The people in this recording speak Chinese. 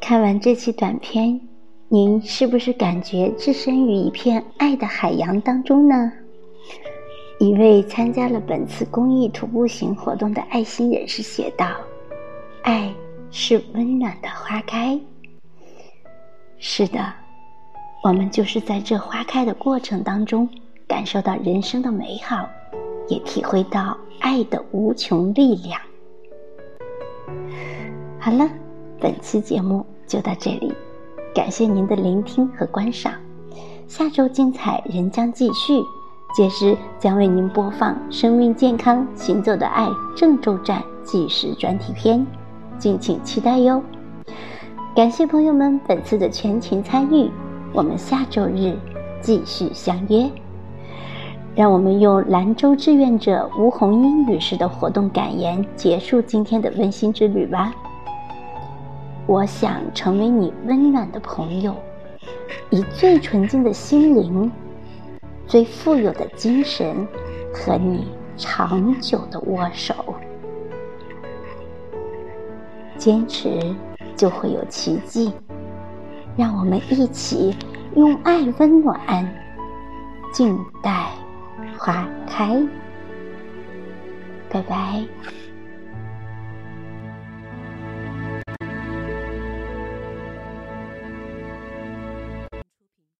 看完这期短片，您是不是感觉置身于一片爱的海洋当中呢？一位参加了本次公益徒步行活动的爱心人士写道：“爱是温暖的花开。”是的，我们就是在这花开的过程当中，感受到人生的美好，也体会到爱的无穷力量。好了，本期节目就到这里，感谢您的聆听和观赏，下周精彩仍将继续。届时将为您播放《生命健康行走的爱》郑州站纪实专题片，敬请期待哟！感谢朋友们本次的全情参与，我们下周日继续相约。让我们用兰州志愿者吴红英女士的活动感言结束今天的温馨之旅吧。我想成为你温暖的朋友，以最纯净的心灵。最富有的精神和你长久的握手，坚持就会有奇迹。让我们一起用爱温暖，静待花开。拜拜。